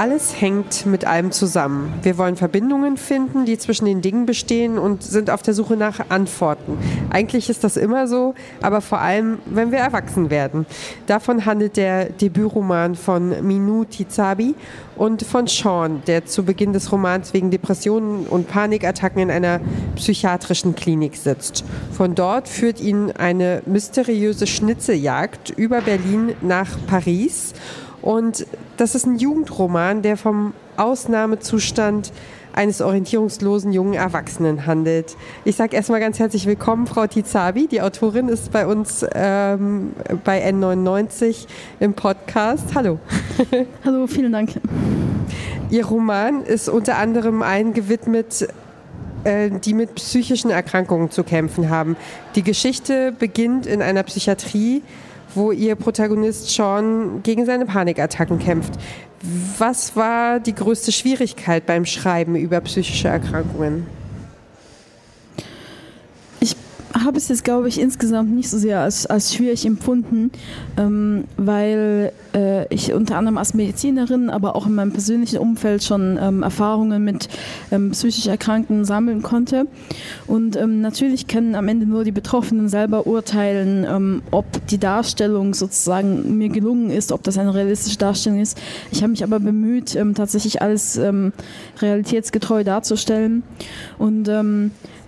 Alles hängt mit allem zusammen. Wir wollen Verbindungen finden, die zwischen den Dingen bestehen und sind auf der Suche nach Antworten. Eigentlich ist das immer so, aber vor allem, wenn wir erwachsen werden. Davon handelt der Debütroman von Minou Tizabi und von Sean, der zu Beginn des Romans wegen Depressionen und Panikattacken in einer psychiatrischen Klinik sitzt. Von dort führt ihn eine mysteriöse Schnitzeljagd über Berlin nach Paris und das ist ein Jugendroman, der vom Ausnahmezustand eines orientierungslosen jungen Erwachsenen handelt. Ich sage erstmal ganz herzlich willkommen, Frau Tizabi. Die Autorin ist bei uns ähm, bei N99 im Podcast. Hallo. Hallo, vielen Dank. Ihr Roman ist unter anderem eingewidmet äh, die mit psychischen Erkrankungen zu kämpfen haben. Die Geschichte beginnt in einer Psychiatrie, wo ihr Protagonist Sean gegen seine Panikattacken kämpft. Was war die größte Schwierigkeit beim Schreiben über psychische Erkrankungen? Habe es jetzt, glaube ich, insgesamt nicht so sehr als, als schwierig empfunden, ähm, weil äh, ich unter anderem als Medizinerin, aber auch in meinem persönlichen Umfeld schon ähm, Erfahrungen mit ähm, psychisch Erkrankten sammeln konnte. Und ähm, natürlich können am Ende nur die Betroffenen selber urteilen, ähm, ob die Darstellung sozusagen mir gelungen ist, ob das eine realistische Darstellung ist. Ich habe mich aber bemüht, ähm, tatsächlich alles realitätsgetreu darzustellen. Und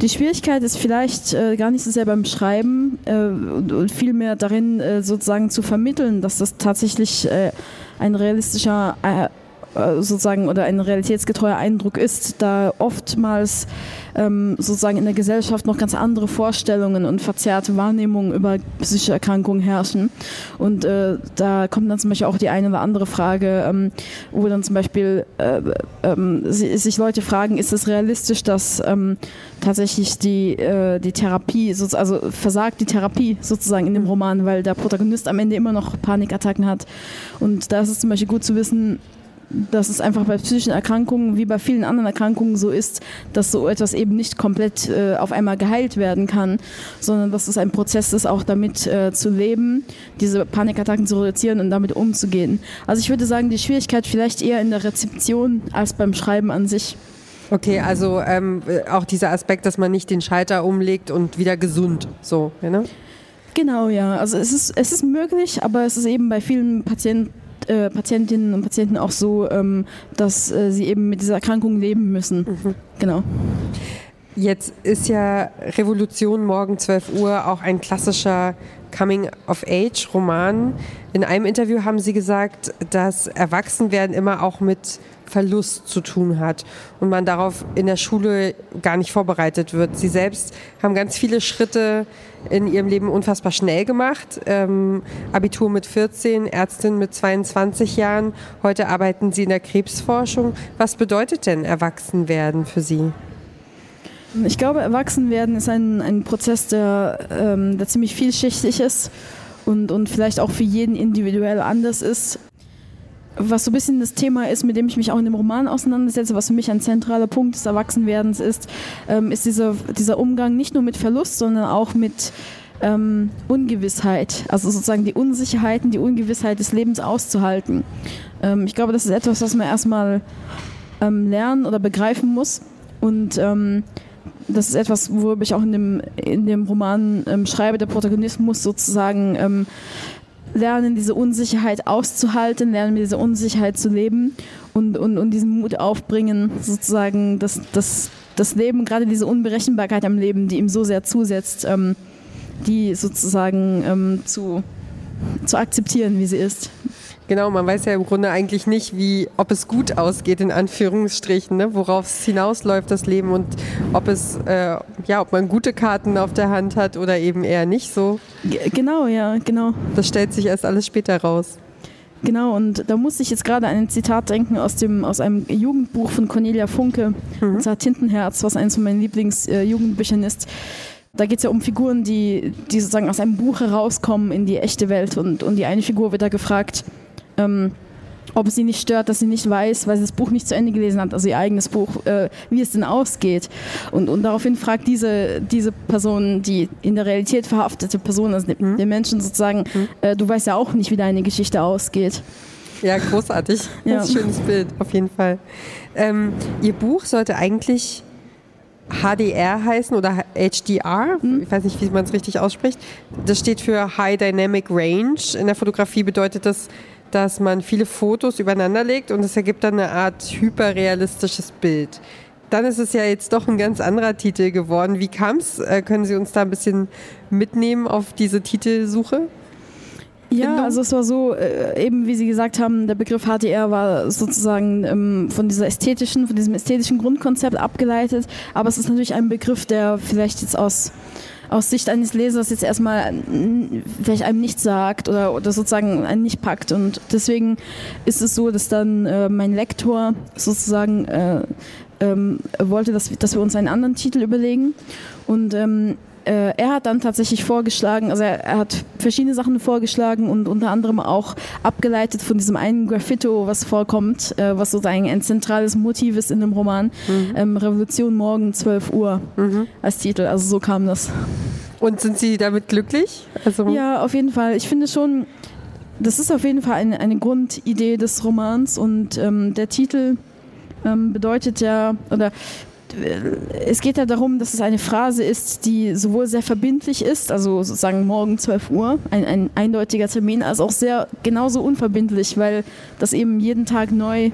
die Schwierigkeit ist vielleicht äh, gar nicht so sehr beim Schreiben äh, und vielmehr darin, äh, sozusagen zu vermitteln, dass das tatsächlich äh, ein realistischer äh, sozusagen oder ein realitätsgetreuer Eindruck ist, da oftmals ähm, sozusagen in der Gesellschaft noch ganz andere Vorstellungen und verzerrte Wahrnehmungen über psychische Erkrankungen herrschen. Und äh, da kommt dann zum Beispiel auch die eine oder andere Frage, ähm, wo dann zum Beispiel äh, ähm, sich Leute fragen, ist es realistisch, dass ähm, tatsächlich die, äh, die Therapie, also versagt die Therapie sozusagen in dem Roman, weil der Protagonist am Ende immer noch Panikattacken hat. Und da ist es zum Beispiel gut zu wissen, dass es einfach bei psychischen Erkrankungen wie bei vielen anderen Erkrankungen so ist, dass so etwas eben nicht komplett äh, auf einmal geheilt werden kann, sondern dass es ein Prozess ist, auch damit äh, zu leben, diese Panikattacken zu reduzieren und damit umzugehen. Also ich würde sagen, die Schwierigkeit vielleicht eher in der Rezeption als beim Schreiben an sich. Okay, also ähm, auch dieser Aspekt, dass man nicht den Schalter umlegt und wieder gesund, so, ne? Genau, ja. Also es ist, es ist möglich, aber es ist eben bei vielen Patienten äh, Patientinnen und Patienten auch so, ähm, dass äh, sie eben mit dieser Erkrankung leben müssen. Mhm. Genau. Jetzt ist ja Revolution morgen 12 Uhr auch ein klassischer Coming-of-Age-Roman. In einem Interview haben Sie gesagt, dass Erwachsenwerden immer auch mit Verlust zu tun hat und man darauf in der Schule gar nicht vorbereitet wird. Sie selbst haben ganz viele Schritte in ihrem Leben unfassbar schnell gemacht. Ähm, Abitur mit 14, Ärztin mit 22 Jahren. Heute arbeiten Sie in der Krebsforschung. Was bedeutet denn Erwachsenwerden für Sie? Ich glaube, Erwachsenwerden ist ein, ein Prozess, der, ähm, der ziemlich vielschichtig ist und, und vielleicht auch für jeden individuell anders ist. Was so ein bisschen das Thema ist, mit dem ich mich auch in dem Roman auseinandersetze, was für mich ein zentraler Punkt des Erwachsenwerdens ist, ähm, ist dieser, dieser Umgang nicht nur mit Verlust, sondern auch mit ähm, Ungewissheit. Also sozusagen die Unsicherheiten, die Ungewissheit des Lebens auszuhalten. Ähm, ich glaube, das ist etwas, was man erstmal ähm, lernen oder begreifen muss. Und ähm, das ist etwas, worüber ich auch in dem, in dem Roman ähm, schreibe. Der Protagonist muss sozusagen ähm, lernen, diese Unsicherheit auszuhalten, lernen mit dieser Unsicherheit zu leben und, und, und diesen Mut aufbringen, sozusagen das, das, das Leben, gerade diese Unberechenbarkeit am Leben, die ihm so sehr zusetzt, ähm, die sozusagen ähm, zu, zu akzeptieren, wie sie ist. Genau, man weiß ja im Grunde eigentlich nicht, wie, ob es gut ausgeht, in Anführungsstrichen, ne? worauf es hinausläuft, das Leben und ob es, äh, ja, ob man gute Karten auf der Hand hat oder eben eher nicht so. G genau, ja, genau. Das stellt sich erst alles später raus. Genau, und da musste ich jetzt gerade an ein Zitat denken aus, dem, aus einem Jugendbuch von Cornelia Funke, mhm. und zwar Tintenherz, was eines von meinen Lieblingsjugendbüchern äh, ist. Da geht es ja um Figuren, die, die sozusagen aus einem Buch herauskommen in die echte Welt und, und die eine Figur wird da gefragt, ähm, ob es sie nicht stört, dass sie nicht weiß, weil sie das Buch nicht zu Ende gelesen hat, also ihr eigenes Buch, äh, wie es denn ausgeht. Und, und daraufhin fragt diese, diese Person, die in der Realität verhaftete Person, also mhm. der Menschen sozusagen, mhm. äh, du weißt ja auch nicht, wie deine Geschichte ausgeht. Ja, großartig. Ja. Das ist ein schönes Bild, auf jeden Fall. Ähm, ihr Buch sollte eigentlich HDR heißen oder HDR. Hm. Ich weiß nicht, wie man es richtig ausspricht. Das steht für High Dynamic Range. In der Fotografie bedeutet das, dass man viele Fotos übereinander legt und es ergibt dann eine Art hyperrealistisches Bild. Dann ist es ja jetzt doch ein ganz anderer Titel geworden. Wie kam es? Äh, können Sie uns da ein bisschen mitnehmen auf diese Titelsuche? Ja, also es war so, äh, eben wie Sie gesagt haben, der Begriff HDR war sozusagen ähm, von dieser ästhetischen, von diesem ästhetischen Grundkonzept abgeleitet, aber es ist natürlich ein Begriff, der vielleicht jetzt aus aus Sicht eines Lesers jetzt erstmal vielleicht einem nichts sagt oder, oder sozusagen einen nicht packt. Und deswegen ist es so, dass dann äh, mein Lektor sozusagen äh, ähm, wollte, dass, dass wir uns einen anderen Titel überlegen. Und ähm, äh, er hat dann tatsächlich vorgeschlagen, also er, er, hat verschiedene Sachen vorgeschlagen und unter anderem auch abgeleitet von diesem einen Graffito, was vorkommt, äh, was sozusagen ein zentrales Motiv ist in dem Roman, mhm. ähm, Revolution morgen 12 Uhr mhm. als Titel. Also so kam das. Und sind Sie damit glücklich? Also ja, auf jeden Fall. Ich finde schon, das ist auf jeden Fall eine, eine Grundidee des Romans und ähm, der Titel ähm, bedeutet ja, oder es geht ja darum, dass es eine Phrase ist, die sowohl sehr verbindlich ist, also sozusagen morgen 12 Uhr, ein, ein eindeutiger Termin, als auch sehr genauso unverbindlich, weil das eben jeden Tag neu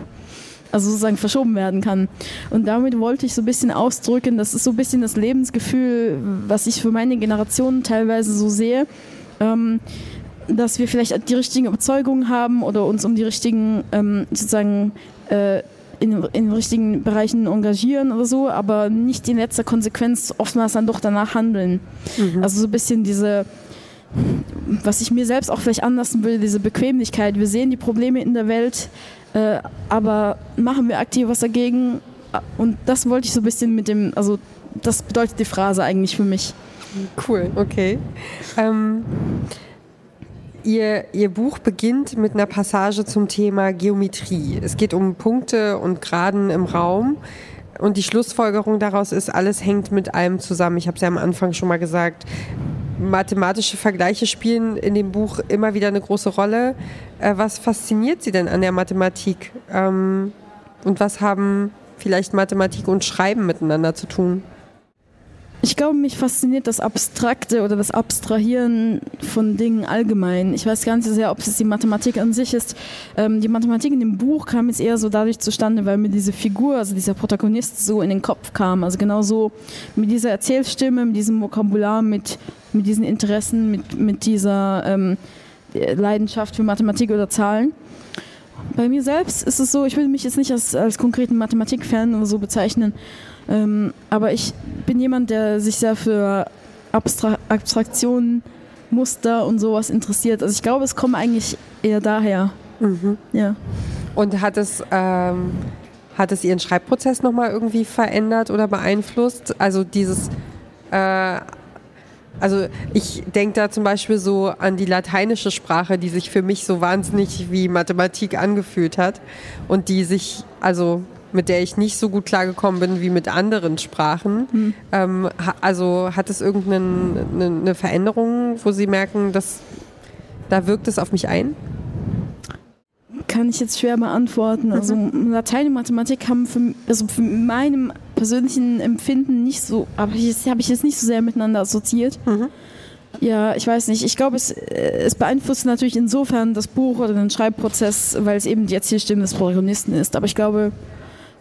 also sozusagen verschoben werden kann. Und damit wollte ich so ein bisschen ausdrücken, das ist so ein bisschen das Lebensgefühl, was ich für meine Generation teilweise so sehe, ähm, dass wir vielleicht die richtigen Überzeugungen haben oder uns um die richtigen ähm, sozusagen äh, in, in richtigen Bereichen engagieren oder so, aber nicht in letzter Konsequenz oftmals dann doch danach handeln. Mhm. Also so ein bisschen diese, was ich mir selbst auch vielleicht anlassen würde, diese Bequemlichkeit. Wir sehen die Probleme in der Welt, äh, aber machen wir aktiv was dagegen? Und das wollte ich so ein bisschen mit dem, also das bedeutet die Phrase eigentlich für mich. Cool, okay. Ähm Ihr, Ihr Buch beginnt mit einer Passage zum Thema Geometrie. Es geht um Punkte und Graden im Raum. Und die Schlussfolgerung daraus ist, alles hängt mit allem zusammen. Ich habe es ja am Anfang schon mal gesagt. Mathematische Vergleiche spielen in dem Buch immer wieder eine große Rolle. Äh, was fasziniert Sie denn an der Mathematik? Ähm, und was haben vielleicht Mathematik und Schreiben miteinander zu tun? Ich glaube, mich fasziniert das Abstrakte oder das Abstrahieren von Dingen allgemein. Ich weiß gar nicht so sehr, ob es die Mathematik an sich ist. Ähm, die Mathematik in dem Buch kam jetzt eher so dadurch zustande, weil mir diese Figur, also dieser Protagonist, so in den Kopf kam. Also genau so mit dieser Erzählstimme, mit diesem Vokabular, mit, mit diesen Interessen, mit, mit dieser ähm, Leidenschaft für Mathematik oder Zahlen. Bei mir selbst ist es so, ich würde mich jetzt nicht als, als konkreten Mathematik-Fan oder so bezeichnen. Ähm, aber ich bin jemand, der sich sehr für Abstra Abstraktionen, Muster und sowas interessiert. Also ich glaube, es kommt eigentlich eher daher. Mhm. Ja. Und hat es, ähm, hat es Ihren Schreibprozess nochmal irgendwie verändert oder beeinflusst? Also dieses äh, also ich denke da zum Beispiel so an die lateinische Sprache, die sich für mich so wahnsinnig wie Mathematik angefühlt hat und die sich, also mit der ich nicht so gut klargekommen bin wie mit anderen Sprachen. Mhm. Ähm, also hat es irgendeine eine Veränderung, wo Sie merken, dass da wirkt es auf mich ein? Kann ich jetzt schwer beantworten. Also mhm. Latein und Mathematik haben für, also für meinem persönlichen Empfinden nicht so, aber habe ich jetzt nicht so sehr miteinander assoziiert. Mhm. Ja, ich weiß nicht. Ich glaube, es, es beeinflusst natürlich insofern das Buch oder den Schreibprozess, weil es eben die Erzählstimme des Protagonisten ist. Aber ich glaube,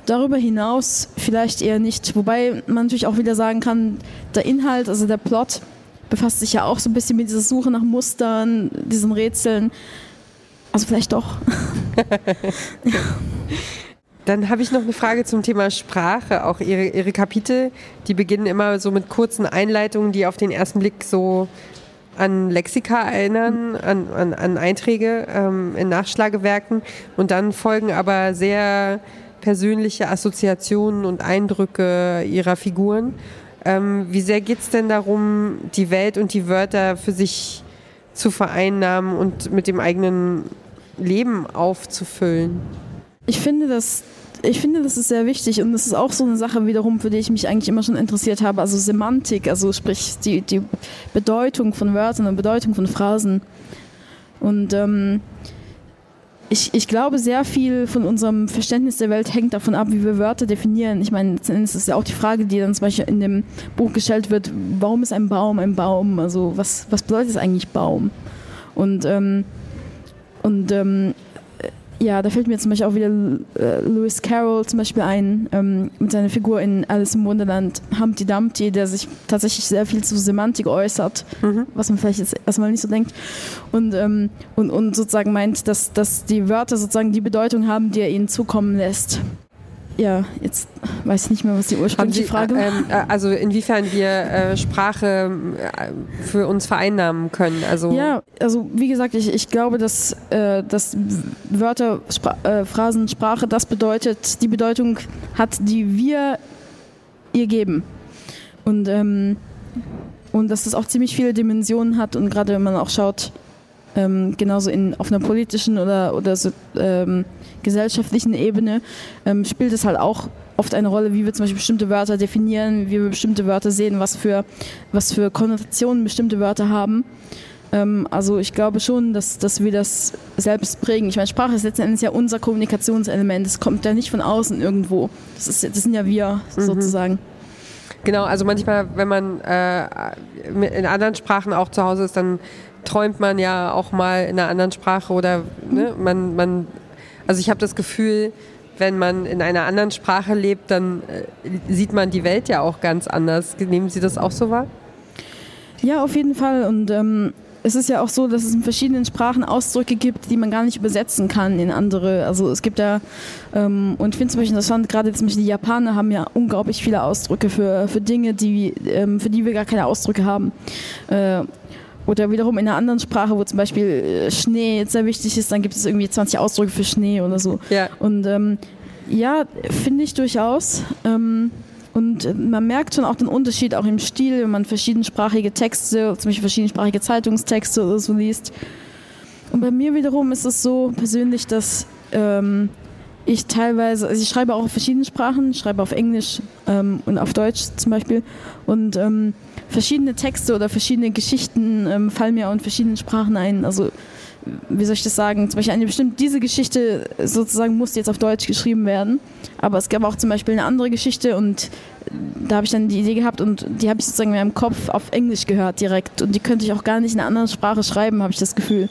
Darüber hinaus vielleicht eher nicht. Wobei man natürlich auch wieder sagen kann, der Inhalt, also der Plot, befasst sich ja auch so ein bisschen mit dieser Suche nach Mustern, diesen Rätseln. Also vielleicht doch. Dann habe ich noch eine Frage zum Thema Sprache. Auch Ihre, Ihre Kapitel, die beginnen immer so mit kurzen Einleitungen, die auf den ersten Blick so an Lexika erinnern, an, an, an Einträge ähm, in Nachschlagewerken. Und dann folgen aber sehr persönliche Assoziationen und Eindrücke ihrer Figuren. Ähm, wie sehr geht es denn darum, die Welt und die Wörter für sich zu vereinnahmen und mit dem eigenen Leben aufzufüllen. Ich finde, dass ich finde, das ist sehr wichtig und das ist auch so eine Sache wiederum, für die ich mich eigentlich immer schon interessiert habe. Also Semantik, also sprich die, die Bedeutung von Wörtern und Bedeutung von Phrasen. Und ähm, ich, ich glaube, sehr viel von unserem Verständnis der Welt hängt davon ab, wie wir Wörter definieren. Ich meine, letztendlich ist es ja auch die Frage, die dann zum Beispiel in dem Buch gestellt wird, warum ist ein Baum ein Baum? Also was, was bedeutet es eigentlich Baum? Und, ähm, und ähm, ja, da fällt mir zum Beispiel auch wieder äh, Lewis Carroll zum Beispiel ein, ähm, mit seiner Figur in Alice im Wunderland, Humpty Dumpty, der sich tatsächlich sehr viel zu Semantik äußert, mhm. was man vielleicht jetzt erstmal nicht so denkt. Und, ähm, und, und sozusagen meint, dass, dass die Wörter sozusagen die Bedeutung haben, die er ihnen zukommen lässt ja, jetzt weiß ich nicht mehr, was die ursprüngliche Sie, Frage war. Ähm, äh, also inwiefern wir äh, Sprache äh, für uns vereinnahmen können. Also ja, also wie gesagt, ich, ich glaube, dass, äh, dass Wörter, Spra äh, Phrasen, Sprache das bedeutet, die Bedeutung hat, die wir ihr geben. Und, ähm, und dass das auch ziemlich viele Dimensionen hat und gerade wenn man auch schaut, ähm, genauso in, auf einer politischen oder, oder so, ähm, gesellschaftlichen Ebene ähm, spielt es halt auch oft eine Rolle, wie wir zum Beispiel bestimmte Wörter definieren, wie wir bestimmte Wörter sehen, was für, was für Konnotationen bestimmte Wörter haben. Ähm, also ich glaube schon, dass, dass wir das selbst prägen. Ich meine, Sprache ist letztendlich ja unser Kommunikationselement. Es kommt ja nicht von außen irgendwo. Das, ist, das sind ja wir mhm. sozusagen. Genau, also manchmal, wenn man äh, in anderen Sprachen auch zu Hause ist, dann träumt man ja auch mal in einer anderen Sprache oder ne, man, man, also ich habe das Gefühl, wenn man in einer anderen Sprache lebt, dann äh, sieht man die Welt ja auch ganz anders. Nehmen Sie das auch so wahr? Ja, auf jeden Fall. Und ähm, es ist ja auch so, dass es in verschiedenen Sprachen Ausdrücke gibt, die man gar nicht übersetzen kann in andere. Also es gibt ja, ähm, und ich finde zum Beispiel interessant, gerade zum Beispiel die Japaner haben ja unglaublich viele Ausdrücke für, für Dinge, die, ähm, für die wir gar keine Ausdrücke haben. Äh, oder wiederum in einer anderen Sprache, wo zum Beispiel äh, Schnee jetzt sehr wichtig ist, dann gibt es irgendwie 20 Ausdrücke für Schnee oder so. Ja. Und ähm, ja, finde ich durchaus. Ähm, und man merkt schon auch den Unterschied auch im Stil, wenn man verschiedensprachige Texte, zum Beispiel verschiedensprachige Zeitungstexte oder so liest. Und bei mir wiederum ist es so persönlich, dass ähm, ich teilweise, also ich schreibe auch auf verschiedenen Sprachen, schreibe auf Englisch ähm, und auf Deutsch zum Beispiel. Und ähm, verschiedene Texte oder verschiedene Geschichten ähm, fallen mir auch in verschiedenen Sprachen ein. Also wie soll ich das sagen, zum Beispiel eine bestimmte, diese Geschichte sozusagen musste jetzt auf Deutsch geschrieben werden, aber es gab auch zum Beispiel eine andere Geschichte und da habe ich dann die Idee gehabt und die habe ich sozusagen in meinem Kopf auf Englisch gehört direkt und die könnte ich auch gar nicht in einer anderen Sprache schreiben, habe ich das Gefühl.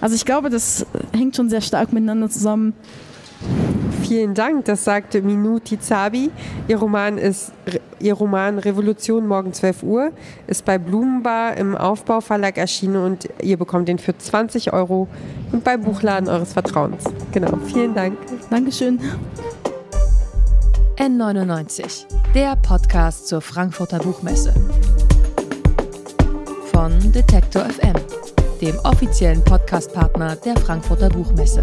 Also ich glaube, das hängt schon sehr stark miteinander zusammen. Vielen Dank, das sagte Minuti Zabi. Ihr Roman ist Ihr Roman Revolution morgen 12 Uhr ist bei Blumenbar im Aufbauverlag erschienen und ihr bekommt den für 20 Euro und beim Buchladen eures Vertrauens. Genau, vielen Dank. Dankeschön. N99, der Podcast zur Frankfurter Buchmesse. Von Detektor FM, dem offiziellen Podcastpartner der Frankfurter Buchmesse.